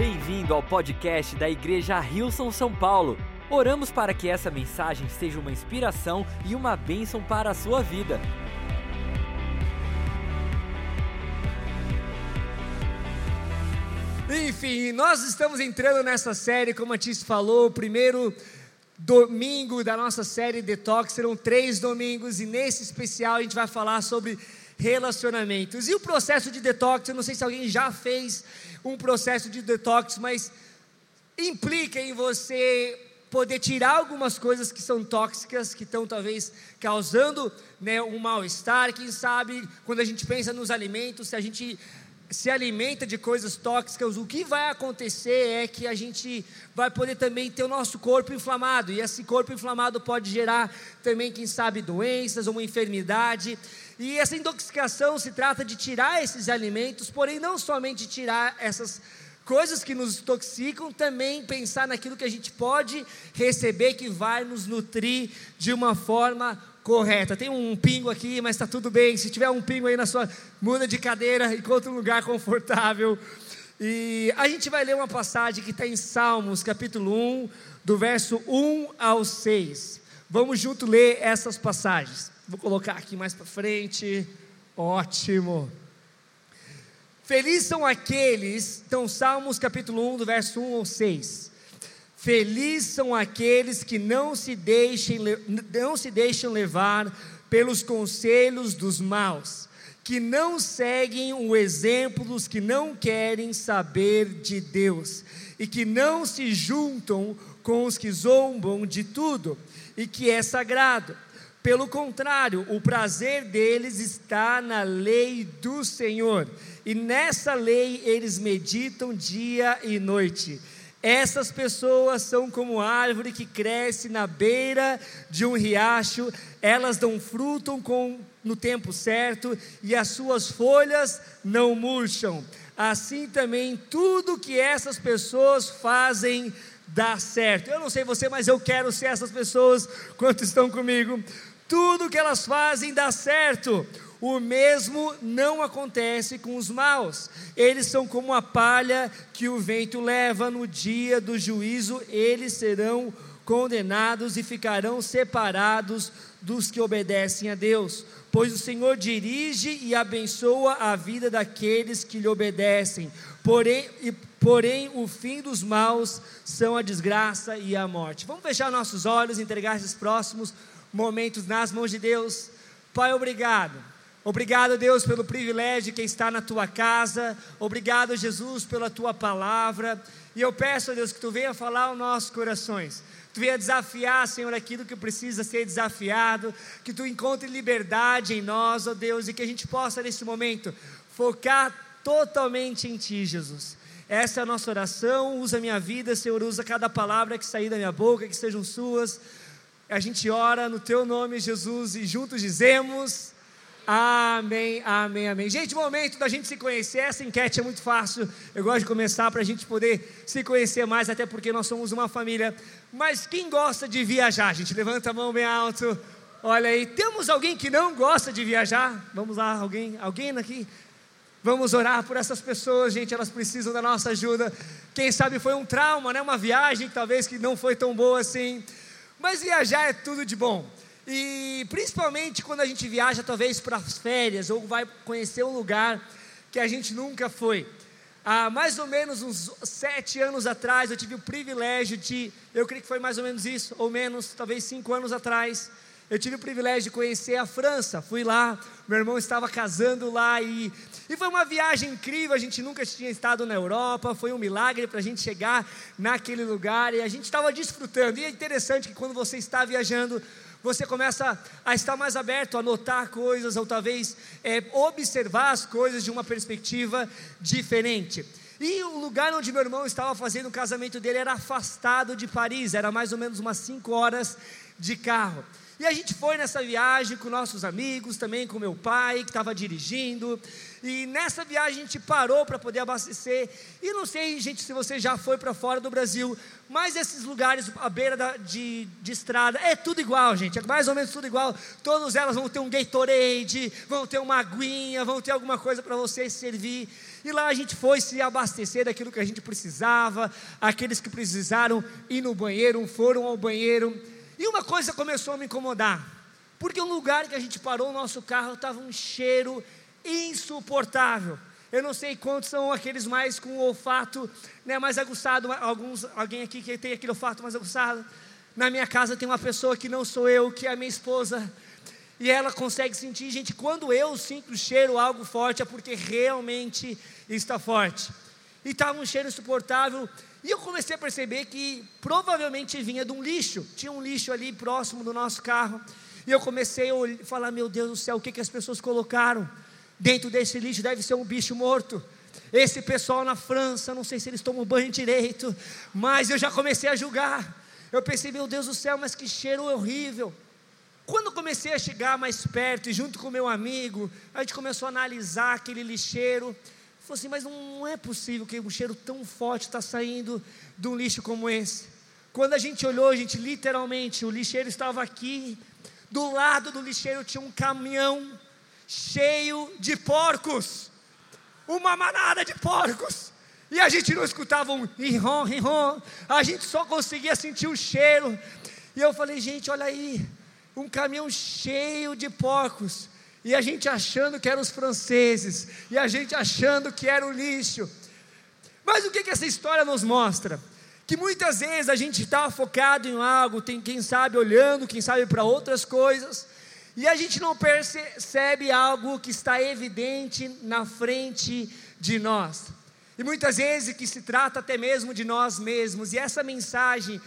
Bem-vindo ao podcast da Igreja Rilson São Paulo. Oramos para que essa mensagem seja uma inspiração e uma bênção para a sua vida. Enfim, nós estamos entrando nessa série, como a Tice falou, o primeiro domingo da nossa série Detox, serão três domingos, e nesse especial a gente vai falar sobre relacionamentos. E o processo de detox, eu não sei se alguém já fez um processo de detox, mas implica em você poder tirar algumas coisas que são tóxicas, que estão talvez causando né, um mal-estar. Quem sabe, quando a gente pensa nos alimentos, se a gente se alimenta de coisas tóxicas, o que vai acontecer é que a gente vai poder também ter o nosso corpo inflamado, e esse corpo inflamado pode gerar também, quem sabe, doenças, uma enfermidade. E essa intoxicação se trata de tirar esses alimentos, porém não somente tirar essas coisas que nos intoxicam, também pensar naquilo que a gente pode receber que vai nos nutrir de uma forma correta. Tem um pingo aqui, mas está tudo bem. Se tiver um pingo aí na sua, muda de cadeira, encontra um lugar confortável. E a gente vai ler uma passagem que está em Salmos, capítulo 1, do verso 1 ao 6. Vamos junto ler essas passagens. Vou colocar aqui mais para frente. Ótimo. Felizes são aqueles, então Salmos capítulo 1, do verso 1 ao 6. Felizes são aqueles que não se deixem, não se deixam levar pelos conselhos dos maus, que não seguem o exemplo dos que não querem saber de Deus, e que não se juntam com os que zombam de tudo, e que é sagrado pelo contrário, o prazer deles está na lei do Senhor, e nessa lei eles meditam dia e noite. Essas pessoas são como árvore que cresce na beira de um riacho, elas dão fruto com, no tempo certo e as suas folhas não murcham. Assim também tudo que essas pessoas fazem dá certo. Eu não sei você, mas eu quero ser essas pessoas quanto estão comigo tudo que elas fazem dá certo. O mesmo não acontece com os maus. Eles são como a palha que o vento leva no dia do juízo, eles serão condenados e ficarão separados dos que obedecem a Deus, pois o Senhor dirige e abençoa a vida daqueles que lhe obedecem. Porém, e, porém o fim dos maus são a desgraça e a morte. Vamos fechar nossos olhos, entregar esses próximos momentos nas mãos de Deus. Pai, obrigado. Obrigado, Deus, pelo privilégio que está na tua casa. Obrigado, Jesus, pela tua palavra. E eu peço, Deus, que tu venha falar aos nossos corações. Tu venha desafiar, Senhor, aquilo que precisa ser desafiado. Que tu encontre liberdade em nós, ó Deus, e que a gente possa, nesse momento, focar totalmente em Ti, Jesus. Essa é a nossa oração. Usa minha vida, Senhor. Usa cada palavra que sair da minha boca, que sejam suas a gente ora no teu nome, Jesus, e juntos dizemos amém, amém, amém. Gente, momento da gente se conhecer, essa enquete é muito fácil, eu gosto de começar para a gente poder se conhecer mais, até porque nós somos uma família. Mas quem gosta de viajar, gente? Levanta a mão bem alto. Olha aí, temos alguém que não gosta de viajar? Vamos lá, alguém, alguém aqui? Vamos orar por essas pessoas, gente, elas precisam da nossa ajuda. Quem sabe foi um trauma, né? Uma viagem talvez que não foi tão boa assim. Mas viajar é tudo de bom. E principalmente quando a gente viaja, talvez para as férias, ou vai conhecer um lugar que a gente nunca foi. Há mais ou menos uns sete anos atrás, eu tive o privilégio de, eu creio que foi mais ou menos isso, ou menos, talvez cinco anos atrás, eu tive o privilégio de conhecer a França. Fui lá, meu irmão estava casando lá e, e foi uma viagem incrível. A gente nunca tinha estado na Europa, foi um milagre para a gente chegar naquele lugar e a gente estava desfrutando. E é interessante que quando você está viajando, você começa a estar mais aberto a notar coisas ou talvez é, observar as coisas de uma perspectiva diferente. E o lugar onde meu irmão estava fazendo o casamento dele era afastado de Paris, era mais ou menos umas 5 horas de carro. E a gente foi nessa viagem com nossos amigos, também com meu pai, que estava dirigindo. E nessa viagem a gente parou para poder abastecer. E não sei, gente, se você já foi para fora do Brasil, mas esses lugares à beira da, de, de estrada, é tudo igual, gente. É mais ou menos tudo igual. Todas elas vão ter um Gatorade, vão ter uma aguinha, vão ter alguma coisa para você servir. E lá a gente foi se abastecer daquilo que a gente precisava. Aqueles que precisaram ir no banheiro foram ao banheiro. E uma coisa começou a me incomodar, porque o lugar que a gente parou o nosso carro estava um cheiro insuportável. Eu não sei quantos são aqueles mais com o olfato né, mais aguçado, alguns, alguém aqui que tem aquele olfato mais aguçado. Na minha casa tem uma pessoa que não sou eu, que é a minha esposa, e ela consegue sentir, gente, quando eu sinto o cheiro algo forte é porque realmente está forte. E estava um cheiro insuportável, e eu comecei a perceber que provavelmente vinha de um lixo. Tinha um lixo ali próximo do nosso carro. E eu comecei a falar: Meu Deus do céu, o que, que as pessoas colocaram dentro desse lixo? Deve ser um bicho morto. Esse pessoal na França, não sei se eles tomam banho direito, mas eu já comecei a julgar. Eu pensei: Meu Deus do céu, mas que cheiro horrível. Quando comecei a chegar mais perto e junto com meu amigo, a gente começou a analisar aquele lixeiro. Falou assim, mas não é possível que um cheiro tão forte está saindo de um lixo como esse. Quando a gente olhou, gente, literalmente, o lixeiro estava aqui. Do lado do lixeiro tinha um caminhão cheio de porcos. Uma manada de porcos. E a gente não escutava um rirrom, rirrom. A gente só conseguia sentir o cheiro. E eu falei, gente, olha aí. Um caminhão cheio de porcos. E a gente achando que eram os franceses, e a gente achando que era o lixo. Mas o que, que essa história nos mostra? Que muitas vezes a gente está focado em algo, tem quem sabe olhando, quem sabe para outras coisas, e a gente não percebe algo que está evidente na frente de nós. E muitas vezes que se trata até mesmo de nós mesmos, e essa mensagem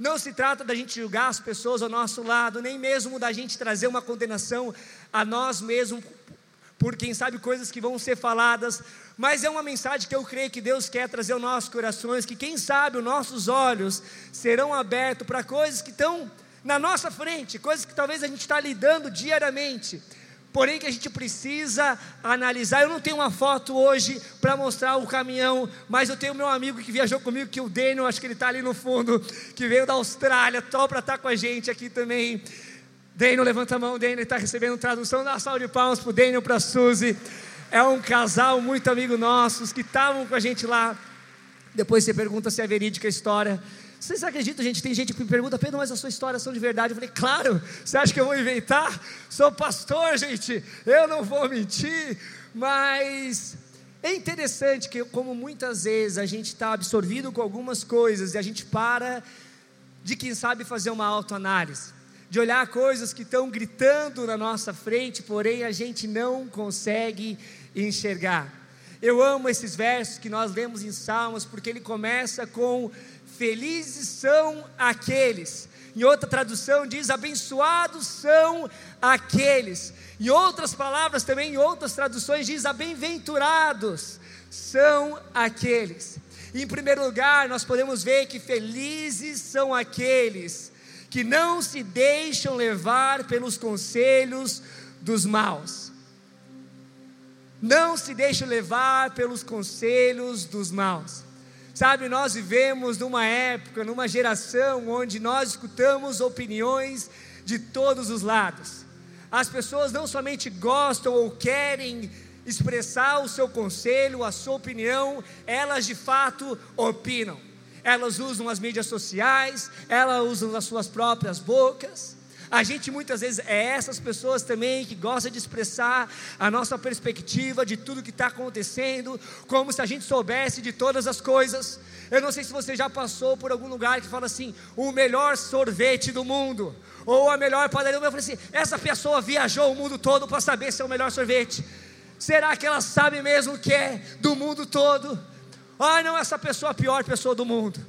não se trata da gente julgar as pessoas ao nosso lado, nem mesmo da gente trazer uma condenação a nós mesmos, por quem sabe coisas que vão ser faladas, mas é uma mensagem que eu creio que Deus quer trazer aos nossos corações, que quem sabe os nossos olhos serão abertos para coisas que estão na nossa frente, coisas que talvez a gente está lidando diariamente, porém que a gente precisa analisar. Eu não tenho uma foto hoje para mostrar o caminhão, mas eu tenho meu amigo que viajou comigo, que é o Daniel, acho que ele está ali no fundo, que veio da Austrália, top para estar tá com a gente aqui também. Daniel, levanta a mão, Daniel está recebendo tradução, dá uma salva de palmas para o Daniel, para a Suzy. É um casal muito amigo nossos que estavam com a gente lá. Depois você pergunta se é verídica a história. Vocês acreditam, gente? Tem gente que me pergunta, Pedro, mas a sua história são de verdade. Eu falei, claro, você acha que eu vou inventar? Sou pastor, gente, eu não vou mentir. Mas é interessante que, como muitas vezes a gente está absorvido com algumas coisas e a gente para de, quem sabe, fazer uma autoanálise de olhar coisas que estão gritando na nossa frente, porém a gente não consegue enxergar. Eu amo esses versos que nós lemos em Salmos, porque ele começa com: Felizes são aqueles. Em outra tradução diz: Abençoados são aqueles. Em outras palavras também, em outras traduções diz: Bem-aventurados são aqueles. Em primeiro lugar, nós podemos ver que felizes são aqueles que não se deixam levar pelos conselhos dos maus. Não se deixam levar pelos conselhos dos maus. Sabe, nós vivemos numa época, numa geração onde nós escutamos opiniões de todos os lados. As pessoas não somente gostam ou querem expressar o seu conselho, a sua opinião, elas de fato opinam elas usam as mídias sociais, elas usam as suas próprias bocas. A gente muitas vezes é essas pessoas também que gosta de expressar a nossa perspectiva de tudo que está acontecendo, como se a gente soubesse de todas as coisas. Eu não sei se você já passou por algum lugar que fala assim, o melhor sorvete do mundo, ou a melhor padaria do mundo. Eu falei assim, essa pessoa viajou o mundo todo para saber se é o melhor sorvete. Será que ela sabe mesmo o que é do mundo todo? Ah, não, essa pessoa é a pior pessoa do mundo.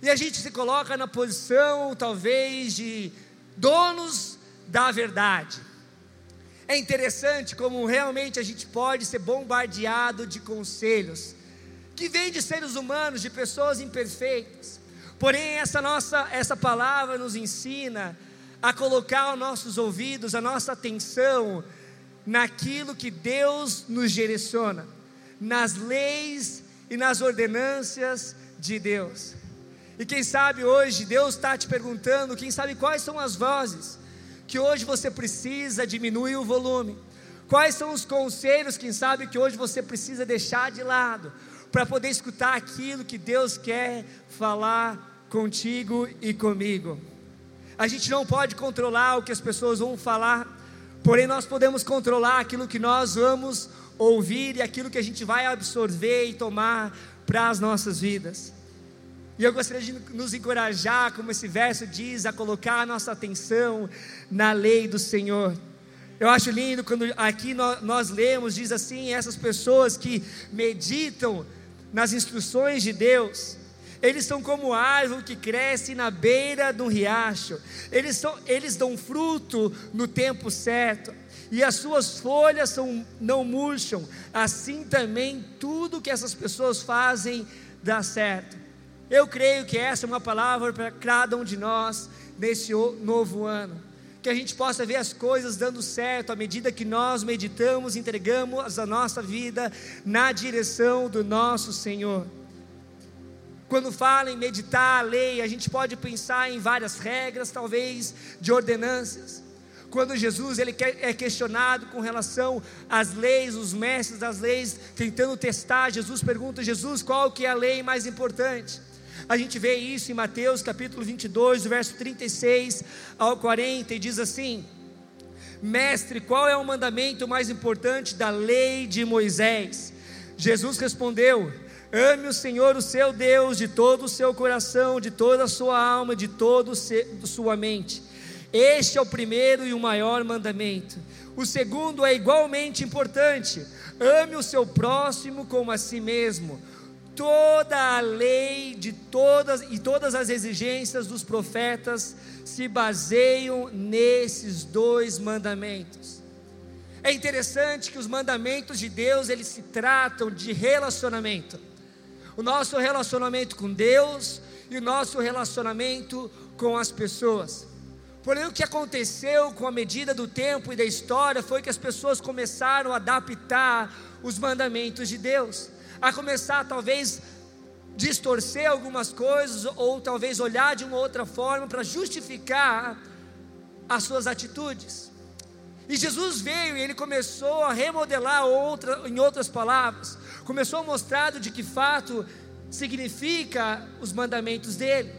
E a gente se coloca na posição, talvez, de donos da verdade. É interessante como realmente a gente pode ser bombardeado de conselhos que vêm de seres humanos, de pessoas imperfeitas. Porém, essa nossa essa palavra nos ensina a colocar os nossos ouvidos, a nossa atenção naquilo que Deus nos direciona, nas leis e nas ordenâncias de Deus. E quem sabe hoje Deus está te perguntando, quem sabe quais são as vozes que hoje você precisa diminuir o volume, quais são os conselhos, quem sabe que hoje você precisa deixar de lado, para poder escutar aquilo que Deus quer falar contigo e comigo. A gente não pode controlar o que as pessoas vão falar, porém nós podemos controlar aquilo que nós vamos ouvir e aquilo que a gente vai absorver e tomar para as nossas vidas. E eu gostaria de nos encorajar, como esse verso diz, a colocar a nossa atenção na lei do Senhor. Eu acho lindo quando aqui nós, nós lemos, diz assim: essas pessoas que meditam nas instruções de Deus, eles são como árvore que cresce na beira de um riacho, eles, são, eles dão fruto no tempo certo, e as suas folhas são, não murcham, assim também tudo que essas pessoas fazem dá certo. Eu creio que essa é uma palavra para cada um de nós nesse novo ano. Que a gente possa ver as coisas dando certo à medida que nós meditamos, entregamos a nossa vida na direção do nosso Senhor. Quando fala em meditar a lei, a gente pode pensar em várias regras, talvez de ordenanças. Quando Jesus ele é questionado com relação às leis, os mestres das leis tentando testar, Jesus pergunta: Jesus, qual que é a lei mais importante? A gente vê isso em Mateus capítulo 22, verso 36 ao 40, e diz assim: Mestre, qual é o mandamento mais importante da lei de Moisés? Jesus respondeu: Ame o Senhor, o seu Deus, de todo o seu coração, de toda a sua alma, de toda a sua mente. Este é o primeiro e o maior mandamento. O segundo é igualmente importante: ame o seu próximo como a si mesmo. Toda a lei de todas e todas as exigências dos profetas se baseiam nesses dois mandamentos. É interessante que os mandamentos de Deus eles se tratam de relacionamento o nosso relacionamento com Deus e o nosso relacionamento com as pessoas. Porém, o que aconteceu com a medida do tempo e da história foi que as pessoas começaram a adaptar os mandamentos de Deus, a começar talvez distorcer algumas coisas ou talvez olhar de uma outra forma para justificar as suas atitudes. E Jesus veio e ele começou a remodelar outra, em outras palavras, começou a mostrar de que fato significa os mandamentos dele.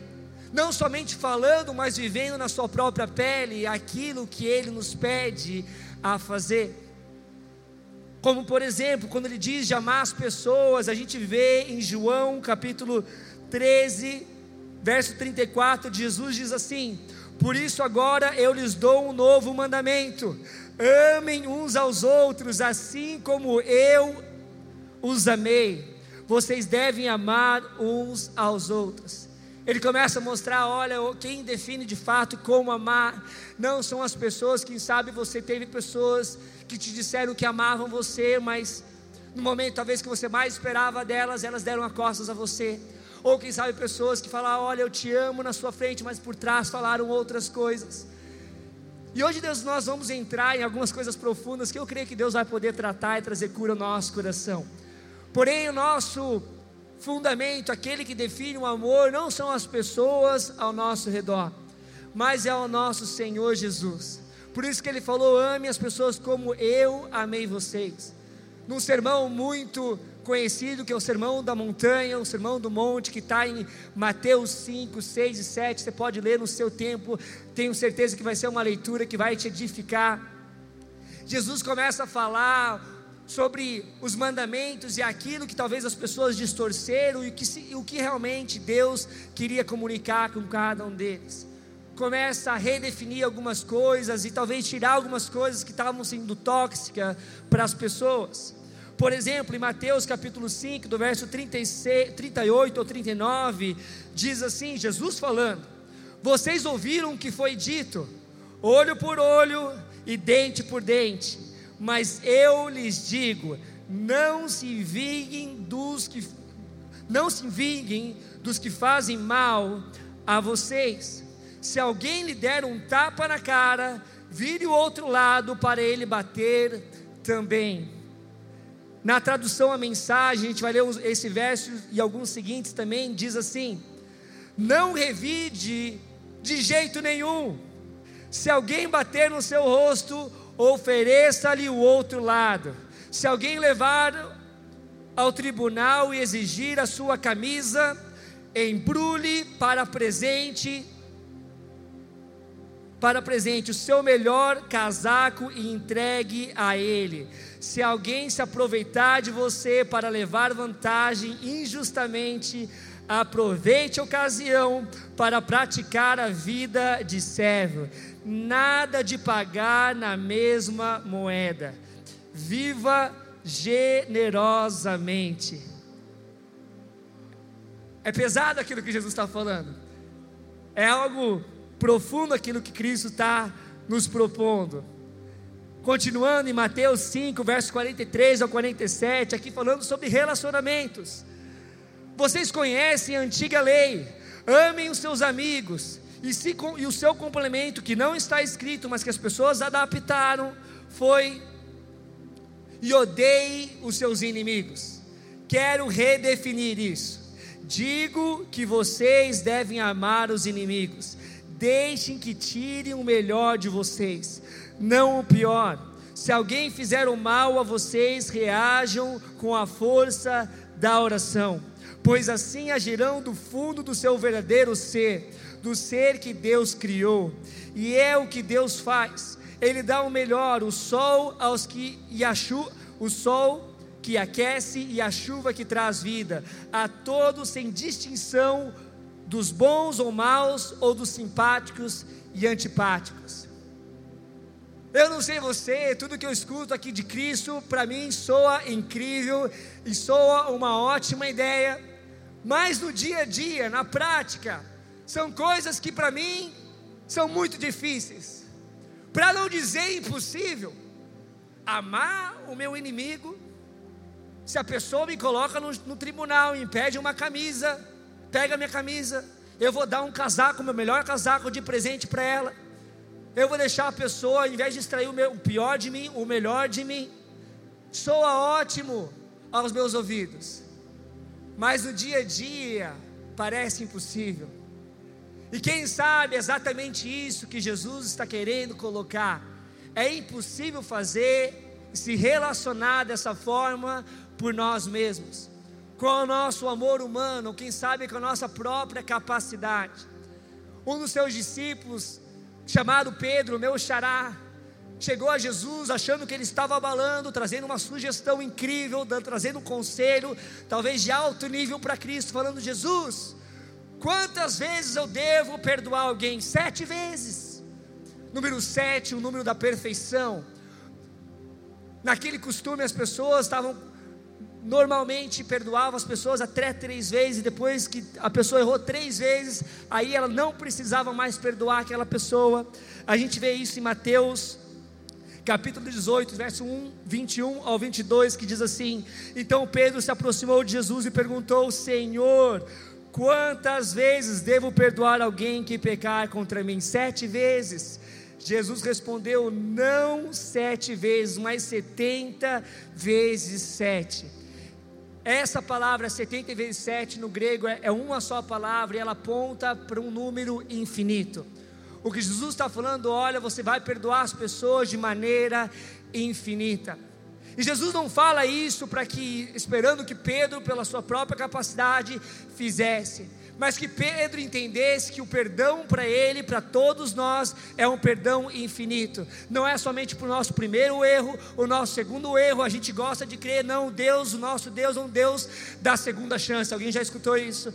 Não somente falando, mas vivendo na sua própria pele aquilo que ele nos pede a fazer. Como por exemplo, quando ele diz de amar as pessoas, a gente vê em João capítulo 13, verso 34, Jesus diz assim: Por isso agora eu lhes dou um novo mandamento: amem uns aos outros, assim como eu os amei, vocês devem amar uns aos outros. Ele começa a mostrar: olha, quem define de fato como amar, não são as pessoas, quem sabe você teve pessoas que te disseram que amavam você, mas no momento talvez que você mais esperava delas, elas deram as costas a você. Ou quem sabe pessoas que falaram: olha, eu te amo na sua frente, mas por trás falaram outras coisas. E hoje, Deus, nós vamos entrar em algumas coisas profundas que eu creio que Deus vai poder tratar e trazer cura ao nosso coração. Porém, o nosso fundamento, aquele que define o amor, não são as pessoas ao nosso redor, mas é o nosso Senhor Jesus. Por isso que ele falou: ame as pessoas como eu amei vocês. Num sermão muito conhecido, que é o Sermão da Montanha, o Sermão do Monte, que está em Mateus 5, 6 e 7. Você pode ler no seu tempo, tenho certeza que vai ser uma leitura que vai te edificar. Jesus começa a falar sobre os mandamentos e aquilo que talvez as pessoas distorceram e o que, o que realmente Deus queria comunicar com cada um deles. Começa a redefinir algumas coisas e talvez tirar algumas coisas que estavam sendo tóxicas para as pessoas. Por exemplo, em Mateus capítulo 5, do verso 36, 38 ou 39, diz assim: Jesus falando: Vocês ouviram o que foi dito, olho por olho e dente por dente mas eu lhes digo: não se vinguem dos que não se vinguem dos que fazem mal a vocês. Se alguém lhe der um tapa na cara, vire o outro lado para ele bater também. Na tradução a mensagem, a gente vai ler esse verso e alguns seguintes também, diz assim: Não revide de jeito nenhum. Se alguém bater no seu rosto, ofereça-lhe o outro lado. Se alguém levar ao tribunal e exigir a sua camisa, embrulhe para presente para presente o seu melhor casaco e entregue a ele. Se alguém se aproveitar de você para levar vantagem injustamente, aproveite a ocasião para praticar a vida de servo. Nada de pagar na mesma moeda. Viva generosamente. É pesado aquilo que Jesus está falando. É algo profundo aquilo que Cristo está nos propondo. Continuando em Mateus 5, versos 43 ao 47, aqui falando sobre relacionamentos. Vocês conhecem a antiga lei: amem os seus amigos, e, se, e o seu complemento, que não está escrito, mas que as pessoas adaptaram, foi: e odeie os seus inimigos. Quero redefinir isso. Digo que vocês devem amar os inimigos Deixem que tirem o melhor de vocês, não o pior. Se alguém fizer o mal a vocês, reajam com a força da oração, pois assim agirão do fundo do seu verdadeiro ser, do ser que Deus criou. E é o que Deus faz. Ele dá o melhor, o sol aos que e a chu, o sol que aquece e a chuva que traz vida, a todos sem distinção dos bons ou maus, ou dos simpáticos e antipáticos. Eu não sei você, tudo que eu escuto aqui de Cristo, para mim soa incrível e soa uma ótima ideia, mas no dia a dia, na prática, são coisas que para mim são muito difíceis, para não dizer impossível. Amar o meu inimigo, se a pessoa me coloca no, no tribunal e impede uma camisa, pega minha camisa, eu vou dar um casaco, meu melhor casaco de presente para ela. Eu vou deixar a pessoa, ao invés de extrair o, meu, o pior de mim, o melhor de mim. Soa ótimo aos meus ouvidos, mas no dia a dia parece impossível. E quem sabe exatamente isso que Jesus está querendo colocar. É impossível fazer se relacionar dessa forma por nós mesmos com o nosso amor humano, quem sabe com a nossa própria capacidade. Um dos seus discípulos, chamado Pedro, meu xará, chegou a Jesus achando que ele estava abalando, trazendo uma sugestão incrível, trazendo um conselho, talvez de alto nível para Cristo, falando: Jesus, quantas vezes eu devo perdoar alguém? Sete vezes. Número sete, o número da perfeição. Naquele costume, as pessoas estavam normalmente perdoava as pessoas até três vezes, e depois que a pessoa errou três vezes, aí ela não precisava mais perdoar aquela pessoa. A gente vê isso em Mateus capítulo 18, verso 1, 21 ao 22, que diz assim: Então Pedro se aproximou de Jesus e perguntou: Senhor, quantas vezes devo perdoar alguém que pecar contra mim? Sete vezes. Jesus respondeu: Não sete vezes, mas setenta vezes sete. Essa palavra 70 vezes 7 no grego é, é uma só palavra e ela aponta para um número infinito. O que Jesus está falando, olha, você vai perdoar as pessoas de maneira infinita. E Jesus não fala isso para que, esperando que Pedro, pela sua própria capacidade, fizesse mas que Pedro entendesse que o perdão para ele, para todos nós, é um perdão infinito. Não é somente para o nosso primeiro erro, o nosso segundo erro, a gente gosta de crer, não, Deus, o nosso Deus é um Deus da segunda chance. Alguém já escutou isso?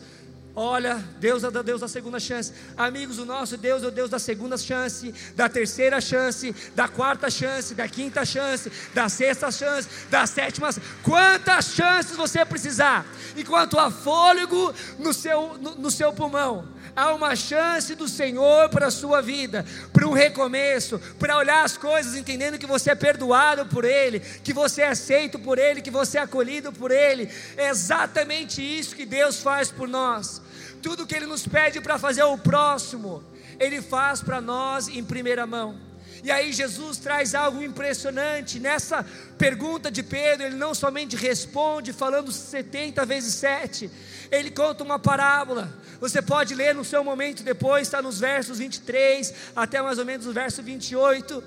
Olha, Deus é Deus da segunda chance. Amigos, o nosso Deus é o Deus da segunda chance, da terceira chance, da quarta chance, da quinta chance, da sexta chance, da sétima. Quantas chances você precisar? Enquanto há fôlego no seu, no, no seu pulmão, há uma chance do Senhor para a sua vida, para um recomeço, para olhar as coisas entendendo que você é perdoado por Ele, que você é aceito por Ele, que você é acolhido por Ele. É exatamente isso que Deus faz por nós tudo que Ele nos pede para fazer o próximo ele faz para nós em primeira mão. E aí Jesus traz algo impressionante nessa pergunta de Pedro, ele não somente responde falando 70 vezes 7, ele conta uma parábola. Você pode ler no seu momento depois, está nos versos 23 até mais ou menos o verso 28.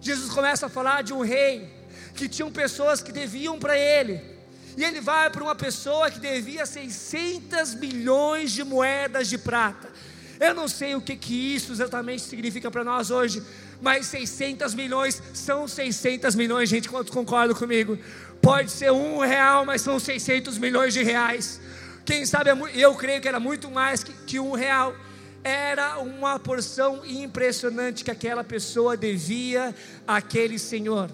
Jesus começa a falar de um rei que tinham pessoas que deviam para ele. E ele vai para uma pessoa que devia 600 milhões de moedas de prata. Eu não sei o que, que isso exatamente significa para nós hoje, mas 600 milhões são 600 milhões, gente, quantos concordam comigo? Pode ser um real, mas são 600 milhões de reais. Quem sabe, é eu creio que era muito mais que, que um real. Era uma porção impressionante que aquela pessoa devia àquele senhor.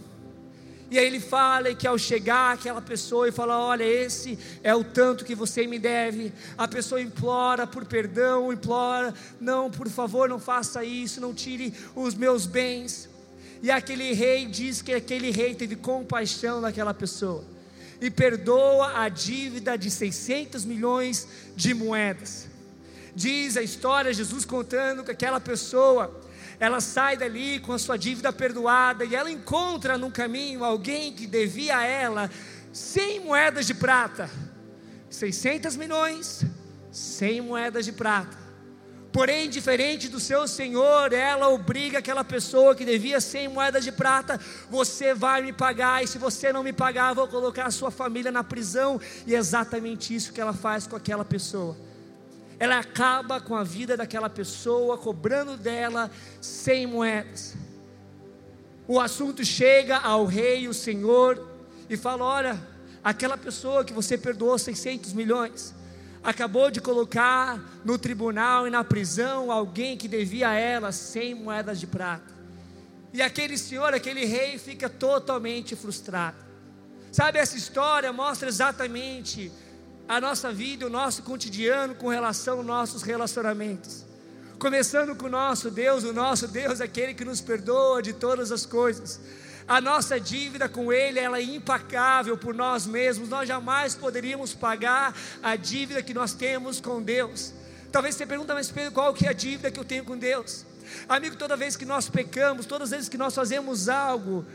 E aí ele fala que ao chegar aquela pessoa e fala: Olha, esse é o tanto que você me deve. A pessoa implora por perdão, implora: Não, por favor, não faça isso, não tire os meus bens. E aquele rei diz que aquele rei teve compaixão daquela pessoa e perdoa a dívida de 600 milhões de moedas. Diz a história, Jesus contando que aquela pessoa ela sai dali com a sua dívida perdoada e ela encontra no caminho alguém que devia a ela 100 moedas de prata, 600 milhões, 100 moedas de prata. Porém, diferente do seu senhor, ela obriga aquela pessoa que devia 100 moedas de prata: você vai me pagar, e se você não me pagar, vou colocar a sua família na prisão. E é exatamente isso que ela faz com aquela pessoa ela acaba com a vida daquela pessoa, cobrando dela cem moedas. O assunto chega ao rei, o senhor, e fala: Olha, aquela pessoa que você perdoou 600 milhões, acabou de colocar no tribunal e na prisão alguém que devia a ela 100 moedas de prata. E aquele senhor, aquele rei, fica totalmente frustrado. Sabe, essa história mostra exatamente a nossa vida, o nosso cotidiano com relação aos nossos relacionamentos. Começando com o nosso Deus, o nosso Deus é aquele que nos perdoa de todas as coisas. A nossa dívida com Ele, ela é impacável por nós mesmos. Nós jamais poderíamos pagar a dívida que nós temos com Deus. Talvez você pergunta, mas Pedro, qual que é a dívida que eu tenho com Deus? Amigo, toda vez que nós pecamos, todas as vezes que nós fazemos algo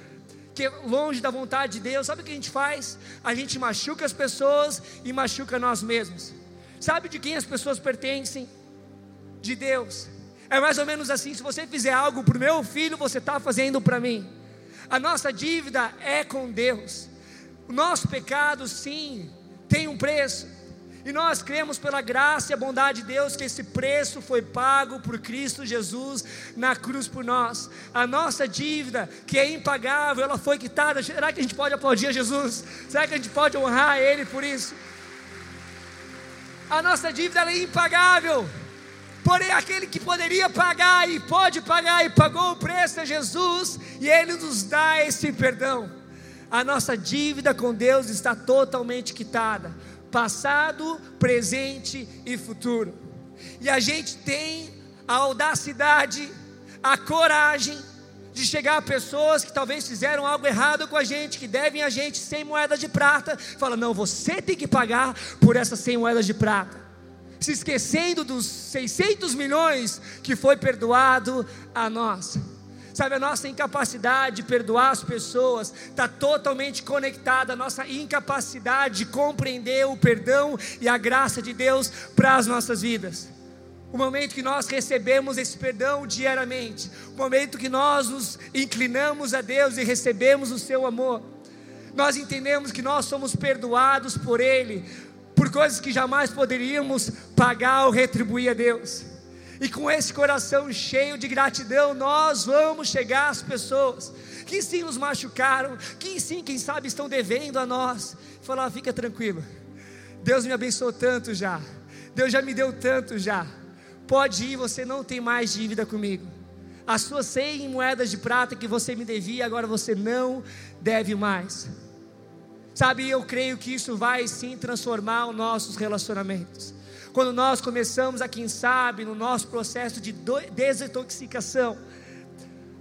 que longe da vontade de Deus, sabe o que a gente faz? A gente machuca as pessoas e machuca nós mesmos. Sabe de quem as pessoas pertencem? De Deus. É mais ou menos assim: se você fizer algo para o meu filho, você está fazendo para mim. A nossa dívida é com Deus. O nosso pecado, sim, tem um preço. E nós cremos pela graça e a bondade de Deus que esse preço foi pago por Cristo Jesus na cruz por nós. A nossa dívida, que é impagável, ela foi quitada. Será que a gente pode aplaudir a Jesus? Será que a gente pode honrar Ele por isso? A nossa dívida é impagável. Porém, aquele que poderia pagar e pode pagar e pagou o preço é Jesus, e Ele nos dá esse perdão. A nossa dívida com Deus está totalmente quitada passado, presente e futuro. E a gente tem a audacidade, a coragem de chegar a pessoas que talvez fizeram algo errado com a gente, que devem a gente 100 moedas de prata, fala: "Não, você tem que pagar por essas 100 moedas de prata". Se esquecendo dos 600 milhões que foi perdoado a nós. Sabe, a nossa incapacidade de perdoar as pessoas está totalmente conectada à nossa incapacidade de compreender o perdão e a graça de Deus para as nossas vidas. O momento que nós recebemos esse perdão diariamente, o momento que nós nos inclinamos a Deus e recebemos o seu amor, nós entendemos que nós somos perdoados por Ele, por coisas que jamais poderíamos pagar ou retribuir a Deus. E com esse coração cheio de gratidão, nós vamos chegar às pessoas que sim nos machucaram, que sim, quem sabe, estão devendo a nós. Falar, fica tranquilo. Deus me abençoou tanto já. Deus já me deu tanto já. Pode ir, você não tem mais dívida comigo. As suas 100 moedas de prata que você me devia, agora você não deve mais. Sabe, eu creio que isso vai sim transformar os nossos relacionamentos quando nós começamos a, quem sabe, no nosso processo de desintoxicação,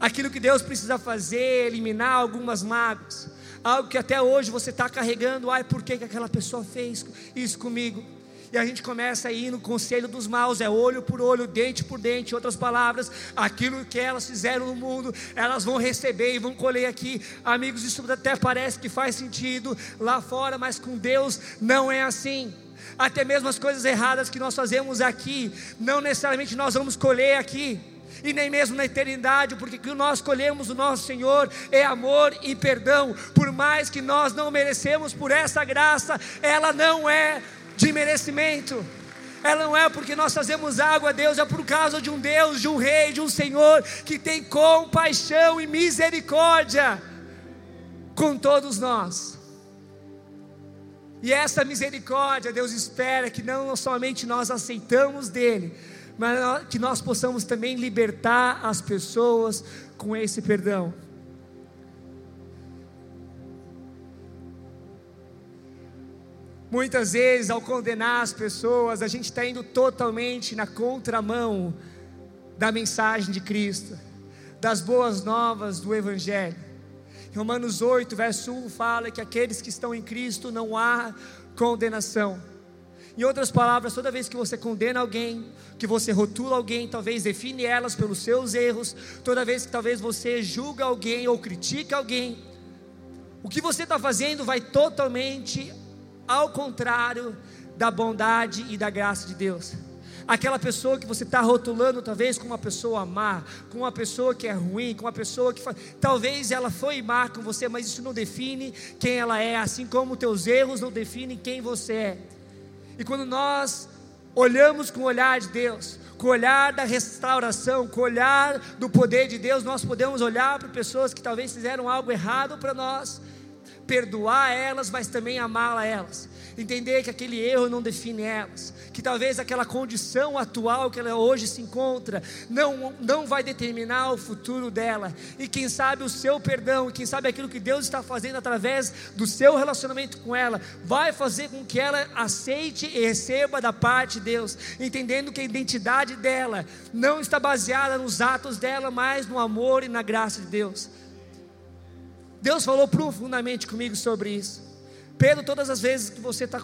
aquilo que Deus precisa fazer, eliminar algumas mágoas, algo que até hoje você está carregando, ai, por que, que aquela pessoa fez isso comigo? e a gente começa a ir no conselho dos maus, é olho por olho, dente por dente, outras palavras, aquilo que elas fizeram no mundo, elas vão receber e vão colher aqui. Amigos, isso até parece que faz sentido lá fora, mas com Deus não é assim. Até mesmo as coisas erradas que nós fazemos aqui, não necessariamente nós vamos colher aqui e nem mesmo na eternidade, porque o que nós colhemos do nosso Senhor é amor e perdão, por mais que nós não merecemos por essa graça, ela não é de merecimento. Ela não é porque nós fazemos água a Deus, é por causa de um Deus, de um Rei, de um Senhor que tem compaixão e misericórdia com todos nós. E essa misericórdia, Deus espera que não somente nós aceitamos dele, mas que nós possamos também libertar as pessoas com esse perdão. Muitas vezes, ao condenar as pessoas, a gente está indo totalmente na contramão da mensagem de Cristo, das boas novas do Evangelho. Romanos 8, verso 1 fala que aqueles que estão em Cristo não há condenação. Em outras palavras, toda vez que você condena alguém, que você rotula alguém, talvez define elas pelos seus erros, toda vez que talvez você julga alguém ou critica alguém, o que você está fazendo vai totalmente ao contrário da bondade e da graça de Deus. Aquela pessoa que você está rotulando, talvez, com uma pessoa má, com uma pessoa que é ruim, com uma pessoa que. Talvez ela foi má com você, mas isso não define quem ela é, assim como teus erros não definem quem você é. E quando nós olhamos com o olhar de Deus, com o olhar da restauração, com o olhar do poder de Deus, nós podemos olhar para pessoas que talvez fizeram algo errado para nós perdoar elas, mas também amá-la elas. Entender que aquele erro não define elas, que talvez aquela condição atual que ela hoje se encontra não, não vai determinar o futuro dela. E quem sabe o seu perdão, quem sabe aquilo que Deus está fazendo através do seu relacionamento com ela, vai fazer com que ela aceite e receba da parte de Deus, entendendo que a identidade dela não está baseada nos atos dela, mas no amor e na graça de Deus. Deus falou profundamente comigo sobre isso. Pedro, todas as vezes que você está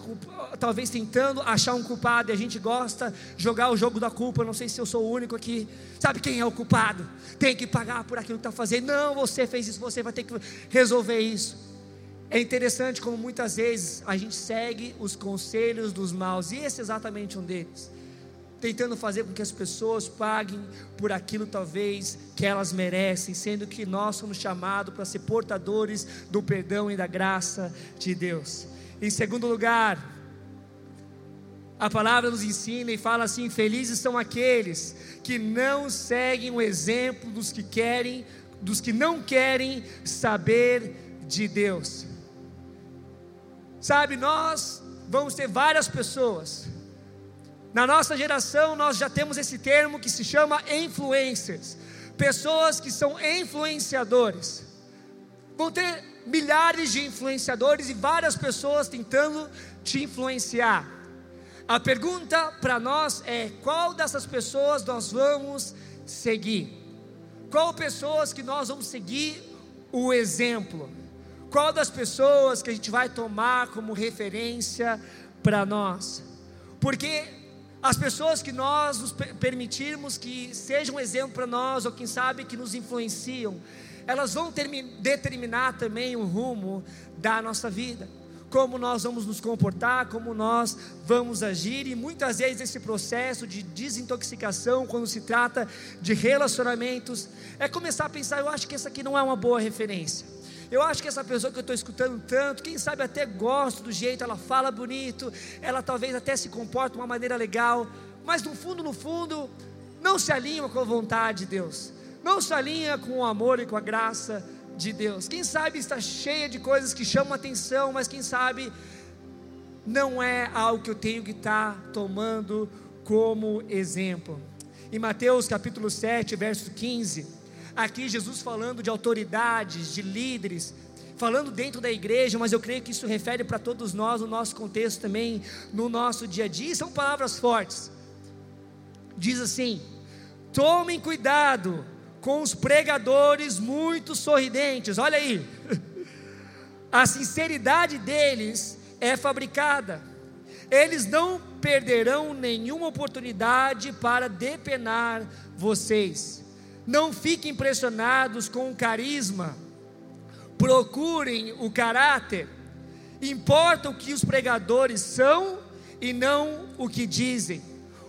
talvez tentando achar um culpado, e a gente gosta jogar o jogo da culpa, não sei se eu sou o único aqui, sabe quem é o culpado? Tem que pagar por aquilo que está fazendo. Não, você fez isso, você vai ter que resolver isso. É interessante como muitas vezes a gente segue os conselhos dos maus, e esse é exatamente um deles tentando fazer com que as pessoas paguem por aquilo talvez que elas merecem, sendo que nós somos chamados para ser portadores do perdão e da graça de Deus. Em segundo lugar, a palavra nos ensina e fala assim: felizes são aqueles que não seguem o exemplo dos que querem, dos que não querem saber de Deus. Sabe, nós vamos ter várias pessoas na nossa geração, nós já temos esse termo que se chama influencers pessoas que são influenciadores. Vão ter milhares de influenciadores e várias pessoas tentando te influenciar. A pergunta para nós é: qual dessas pessoas nós vamos seguir? Qual pessoas que nós vamos seguir o exemplo? Qual das pessoas que a gente vai tomar como referência para nós? Porque as pessoas que nós nos permitirmos que sejam um exemplo para nós, ou quem sabe que nos influenciam, elas vão determinar também o rumo da nossa vida, como nós vamos nos comportar, como nós vamos agir, e muitas vezes esse processo de desintoxicação, quando se trata de relacionamentos, é começar a pensar: eu acho que essa aqui não é uma boa referência. Eu acho que essa pessoa que eu estou escutando tanto, quem sabe até gosto do jeito, ela fala bonito, ela talvez até se comporta de uma maneira legal, mas no fundo, no fundo, não se alinha com a vontade de Deus, não se alinha com o amor e com a graça de Deus. Quem sabe está cheia de coisas que chamam atenção, mas quem sabe não é algo que eu tenho que estar tá tomando como exemplo. Em Mateus capítulo 7, verso 15 Aqui Jesus falando de autoridades, de líderes, falando dentro da igreja, mas eu creio que isso refere para todos nós, no nosso contexto também, no nosso dia a dia, são palavras fortes. Diz assim: tomem cuidado com os pregadores muito sorridentes, olha aí, a sinceridade deles é fabricada, Eles não perderão nenhuma oportunidade para depenar vocês. Não fiquem impressionados com o carisma, procurem o caráter. Importa o que os pregadores são e não o que dizem.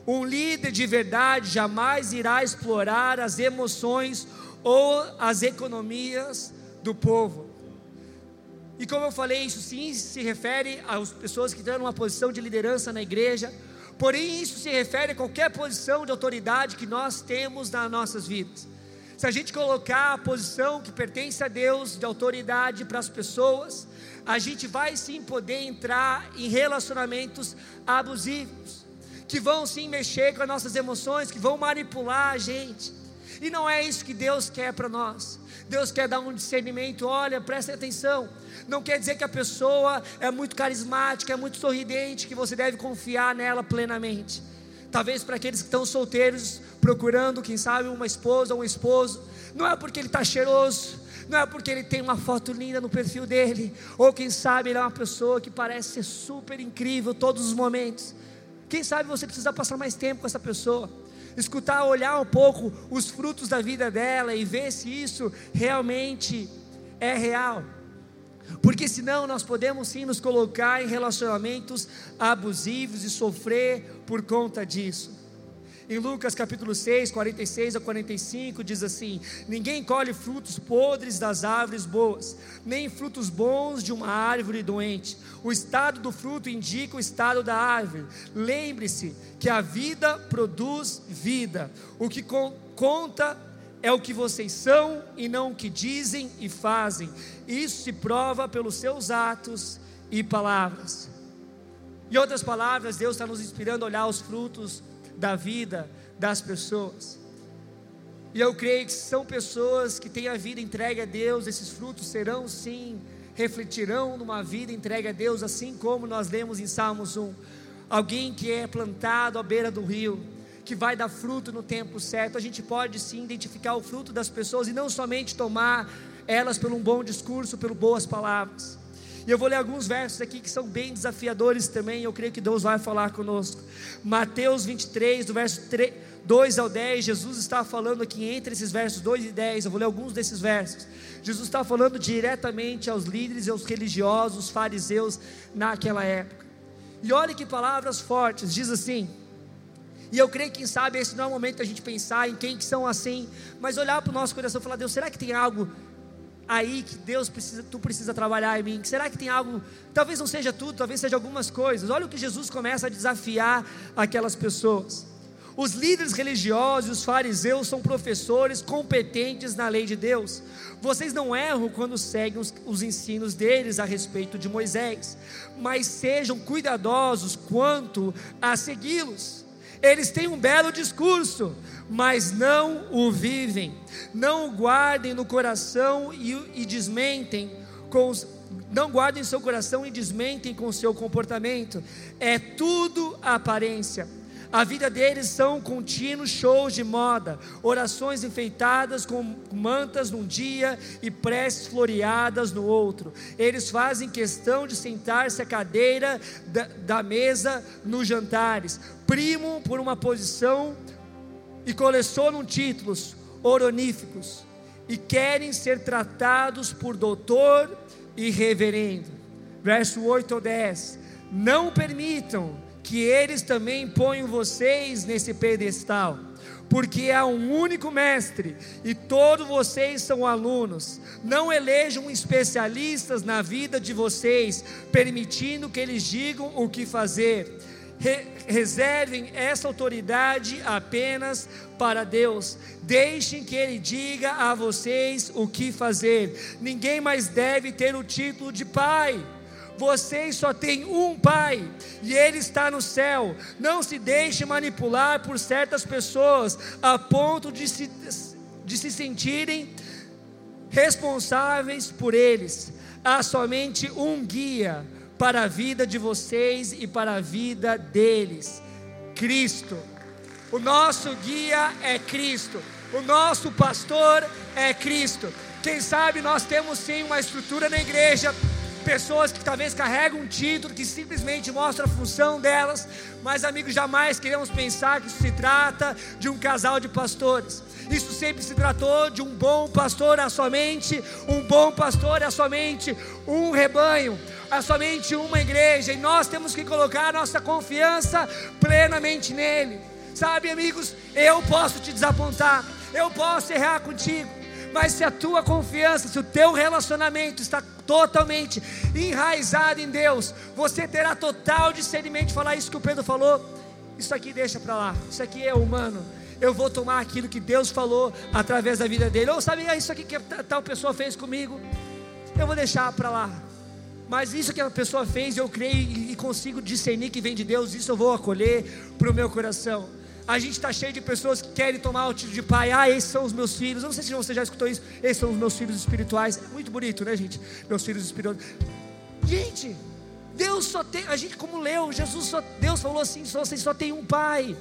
Um líder de verdade jamais irá explorar as emoções ou as economias do povo. E como eu falei, isso sim se refere às pessoas que estão numa posição de liderança na igreja, porém isso se refere a qualquer posição de autoridade que nós temos nas nossas vidas. Se a gente colocar a posição que pertence a Deus de autoridade para as pessoas, a gente vai sim poder entrar em relacionamentos abusivos, que vão sim mexer com as nossas emoções, que vão manipular a gente. E não é isso que Deus quer para nós. Deus quer dar um discernimento, olha, presta atenção. Não quer dizer que a pessoa é muito carismática, é muito sorridente, que você deve confiar nela plenamente. Talvez para aqueles que estão solteiros, procurando, quem sabe, uma esposa ou um esposo, não é porque ele está cheiroso, não é porque ele tem uma foto linda no perfil dele, ou quem sabe ele é uma pessoa que parece ser super incrível todos os momentos. Quem sabe você precisa passar mais tempo com essa pessoa, escutar, olhar um pouco os frutos da vida dela e ver se isso realmente é real. Porque senão nós podemos sim nos colocar em relacionamentos abusivos e sofrer por conta disso. Em Lucas capítulo 6, 46 a 45 diz assim: Ninguém colhe frutos podres das árvores boas, nem frutos bons de uma árvore doente. O estado do fruto indica o estado da árvore. Lembre-se que a vida produz vida. O que conta é o que vocês são e não o que dizem e fazem. Isso se prova pelos seus atos e palavras. Em outras palavras, Deus está nos inspirando a olhar os frutos da vida das pessoas. E eu creio que são pessoas que têm a vida entregue a Deus, esses frutos serão sim, refletirão numa vida entregue a Deus, assim como nós lemos em Salmos 1. Alguém que é plantado à beira do rio, que vai dar fruto no tempo certo. A gente pode sim identificar o fruto das pessoas e não somente tomar elas pelo um bom discurso, por boas palavras. E eu vou ler alguns versos aqui que são bem desafiadores também, eu creio que Deus vai falar conosco. Mateus 23, do verso 3, 2 ao 10, Jesus está falando aqui entre esses versos 2 e 10, eu vou ler alguns desses versos. Jesus está falando diretamente aos líderes e aos religiosos, fariseus naquela época. E olha que palavras fortes, diz assim: e eu creio que, quem sabe, esse não é o momento da gente pensar em quem que são assim, mas olhar para o nosso coração e falar: Deus, será que tem algo aí que Deus precisa, tu precisa trabalhar em mim? Será que tem algo, talvez não seja tudo, talvez seja algumas coisas. Olha o que Jesus começa a desafiar aquelas pessoas. Os líderes religiosos, os fariseus, são professores competentes na lei de Deus. Vocês não erram quando seguem os, os, ensinos deles a respeito de Moisés, mas sejam cuidadosos quanto a segui-los. Eles têm um belo discurso, mas não o vivem, não o guardem no coração e, e desmentem com os, não guardem seu coração e desmentem com o seu comportamento. É tudo aparência. A vida deles são contínuos shows de moda, orações enfeitadas com mantas num dia e preces floreadas no outro. Eles fazem questão de sentar-se à cadeira da, da mesa nos jantares, primam por uma posição e colecionam títulos honoríficos e querem ser tratados por doutor e reverendo. Verso 8 ou 10: Não permitam que eles também ponham vocês nesse pedestal, porque há um único mestre e todos vocês são alunos. Não elejam especialistas na vida de vocês, permitindo que eles digam o que fazer Re reservem essa autoridade apenas para Deus. Deixem que Ele diga a vocês o que fazer. Ninguém mais deve ter o título de pai. Vocês só têm um pai e Ele está no céu. Não se deixe manipular por certas pessoas a ponto de se, de se sentirem responsáveis por eles. Há somente um guia para a vida de vocês e para a vida deles. Cristo. O nosso guia é Cristo. O nosso pastor é Cristo. Quem sabe nós temos sim uma estrutura na igreja pessoas que talvez carregam um título que simplesmente mostra a função delas, mas amigos, jamais queremos pensar que isso se trata de um casal de pastores. Isso sempre se tratou de um bom pastor a somente, um bom pastor a somente um rebanho, a somente uma igreja, e nós temos que colocar nossa confiança plenamente nele. Sabe, amigos, eu posso te desapontar, eu posso errar contigo, mas se a tua confiança, se o teu relacionamento está totalmente enraizado em Deus, você terá total discernimento de falar isso que o Pedro falou. Isso aqui deixa para lá, isso aqui é humano. Eu vou tomar aquilo que Deus falou através da vida dele. Ou sabe, é isso aqui que tal pessoa fez comigo, eu vou deixar para lá. Mas isso que a pessoa fez, eu creio e consigo discernir que vem de Deus, isso eu vou acolher para o meu coração. A gente está cheio de pessoas que querem tomar o título de pai. Ah, esses são os meus filhos. Não sei se você já escutou isso. Esses são os meus filhos espirituais. É muito bonito, né, gente? Meus filhos espirituais. Gente, Deus só tem. A gente, como leu, Jesus só. Deus falou assim: só, vocês só tem um pai.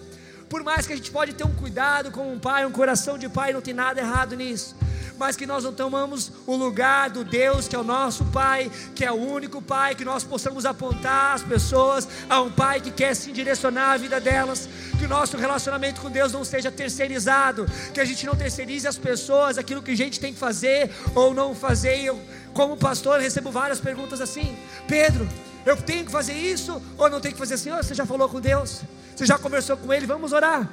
Por mais que a gente pode ter um cuidado com um pai, um coração de pai, não tem nada errado nisso mas que nós não tomamos o lugar do Deus que é o nosso Pai, que é o único Pai, que nós possamos apontar as pessoas a um Pai que quer se direcionar a vida delas, que o nosso relacionamento com Deus não seja terceirizado, que a gente não terceirize as pessoas aquilo que a gente tem que fazer ou não fazer. Eu, como pastor, recebo várias perguntas assim: Pedro, eu tenho que fazer isso ou não tenho que fazer assim? Você já falou com Deus? Você já conversou com Ele? Vamos orar.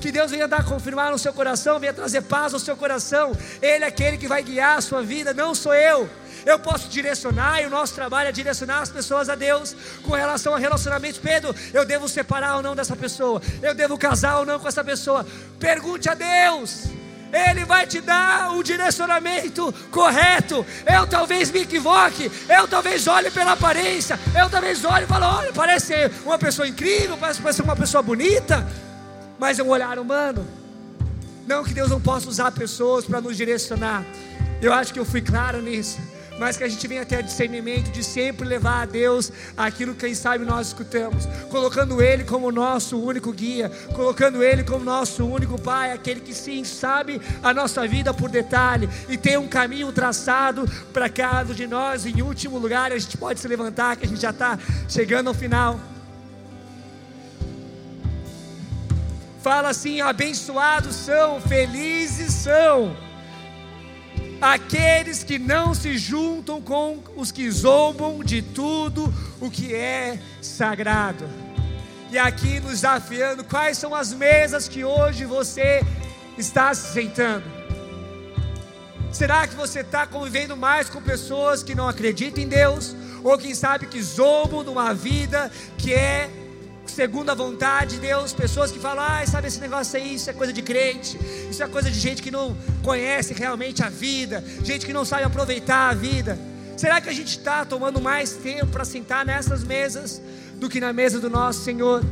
Que Deus venha dar confirmar no seu coração, venha trazer paz ao seu coração. Ele é aquele que vai guiar a sua vida, não sou eu. Eu posso direcionar e o nosso trabalho é direcionar as pessoas a Deus com relação a relacionamentos. Pedro, eu devo separar ou não dessa pessoa? Eu devo casar ou não com essa pessoa? Pergunte a Deus. Ele vai te dar o direcionamento correto. Eu talvez me equivoque, eu talvez olhe pela aparência, eu talvez olhe e fale: olha, parece uma pessoa incrível, parece ser uma pessoa bonita mas é um olhar humano. Não que Deus não possa usar pessoas para nos direcionar. Eu acho que eu fui claro nisso. Mas que a gente venha ter discernimento de sempre levar a Deus aquilo que quem sabe nós escutamos, colocando Ele como nosso único guia, colocando Ele como nosso único Pai, aquele que sim sabe a nossa vida por detalhe e tem um caminho traçado para cada um de nós. Em último lugar, a gente pode se levantar, que a gente já está chegando ao final. Fala assim: abençoados são, felizes são aqueles que não se juntam com os que zombam de tudo o que é sagrado. E aqui nos desafiando, quais são as mesas que hoje você está se sentando? Será que você está convivendo mais com pessoas que não acreditam em Deus? Ou quem sabe que zombam de uma vida que é segundo a vontade de Deus, pessoas que falam, ah, sabe esse negócio aí, isso é coisa de crente, isso é coisa de gente que não conhece realmente a vida, gente que não sabe aproveitar a vida. Será que a gente está tomando mais tempo para sentar nessas mesas do que na mesa do nosso Senhor?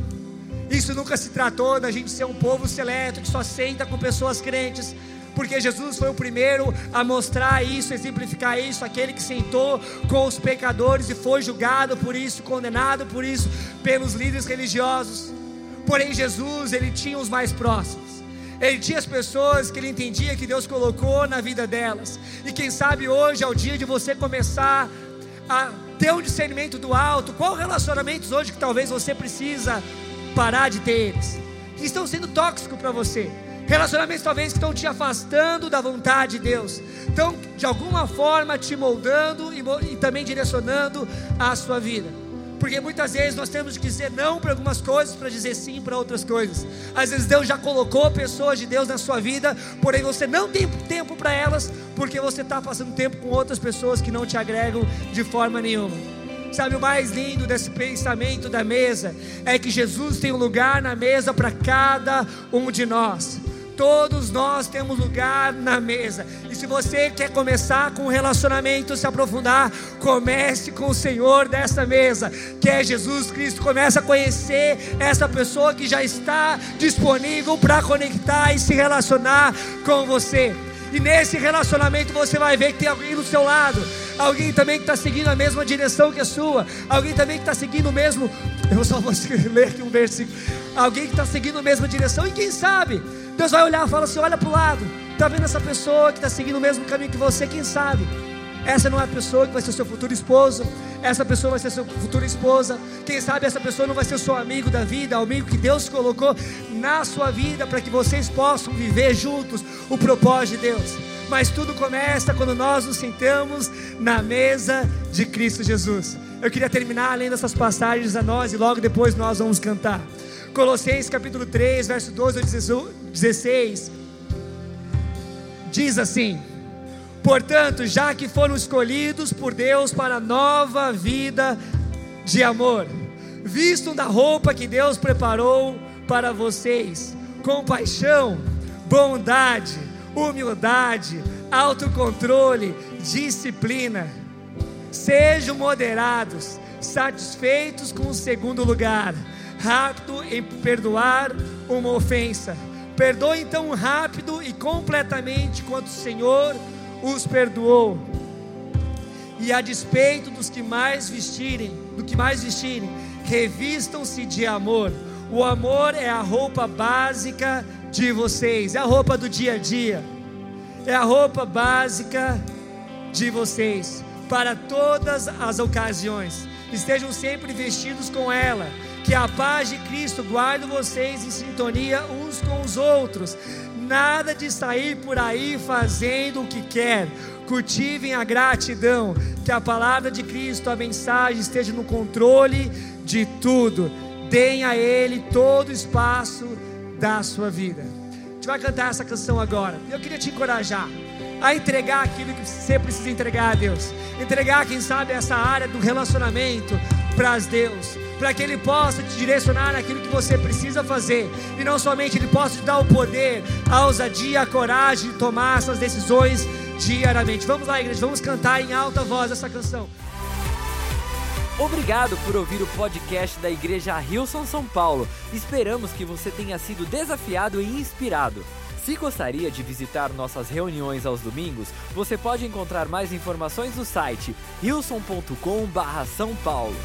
Isso nunca se tratou da gente ser um povo seleto que só senta com pessoas crentes, porque Jesus foi o primeiro a mostrar isso, exemplificar isso, aquele que sentou com os pecadores e foi julgado por isso, condenado por isso pelos líderes religiosos. Porém, Jesus, ele tinha os mais próximos. Ele tinha as pessoas que ele entendia que Deus colocou na vida delas. E quem sabe hoje é o dia de você começar a ter um discernimento do alto. Qual relacionamentos hoje que talvez você precisa parar de ter eles? Que estão sendo tóxicos para você Relacionamentos talvez que estão te afastando da vontade de Deus, estão de alguma forma te moldando e, e também direcionando a sua vida. Porque muitas vezes nós temos que dizer não para algumas coisas para dizer sim para outras coisas. Às vezes Deus já colocou pessoas de Deus na sua vida, porém você não tem tempo para elas, porque você está passando tempo com outras pessoas que não te agregam de forma nenhuma. Sabe o mais lindo desse pensamento da mesa? É que Jesus tem um lugar na mesa para cada um de nós. Todos nós temos lugar na mesa. E se você quer começar com um relacionamento, se aprofundar, comece com o Senhor dessa mesa, que é Jesus Cristo. Comece a conhecer essa pessoa que já está disponível para conectar e se relacionar com você. E nesse relacionamento você vai ver que tem alguém do seu lado, alguém também que está seguindo a mesma direção que a sua, alguém também que está seguindo o mesmo. Eu só vou ler aqui um versículo. Alguém que está seguindo a mesma direção, e quem sabe Deus vai olhar e fala assim: olha para o lado, está vendo essa pessoa que está seguindo o mesmo caminho que você? Quem sabe? Essa não é a pessoa que vai ser seu futuro esposo. Essa pessoa vai ser sua futura esposa. Quem sabe essa pessoa não vai ser seu amigo da vida, amigo que Deus colocou na sua vida para que vocês possam viver juntos o propósito de Deus. Mas tudo começa quando nós nos sentamos na mesa de Cristo Jesus. Eu queria terminar lendo essas passagens a nós e logo depois nós vamos cantar. Colossenses capítulo 3, verso 12 a 16. Diz assim: Portanto, já que foram escolhidos por Deus para nova vida de amor, vistam da roupa que Deus preparou para vocês, compaixão, bondade, humildade, autocontrole, disciplina. Sejam moderados, satisfeitos com o segundo lugar, rápido em perdoar uma ofensa. Perdoe então rápido e completamente quanto o Senhor os perdoou. E a despeito dos que mais vestirem, do que mais vestirem, revistam-se de amor. O amor é a roupa básica de vocês, é a roupa do dia a dia. É a roupa básica de vocês para todas as ocasiões. Estejam sempre vestidos com ela. Que a paz de Cristo guarde vocês em sintonia uns com os outros Nada de sair por aí fazendo o que quer. Cultivem a gratidão. Que a palavra de Cristo, a mensagem, esteja no controle de tudo. Deem a Ele todo o espaço da sua vida. A gente vai cantar essa canção agora. Eu queria te encorajar a entregar aquilo que você precisa entregar a Deus. Entregar, quem sabe, essa área do relacionamento para Deus para que Ele possa te direcionar naquilo que você precisa fazer, e não somente Ele possa te dar o poder, a ousadia, a coragem de tomar essas decisões diariamente. Vamos lá, igreja, vamos cantar em alta voz essa canção. Obrigado por ouvir o podcast da Igreja Rilson São Paulo. Esperamos que você tenha sido desafiado e inspirado. Se gostaria de visitar nossas reuniões aos domingos, você pode encontrar mais informações no site rilson.com/são paulo.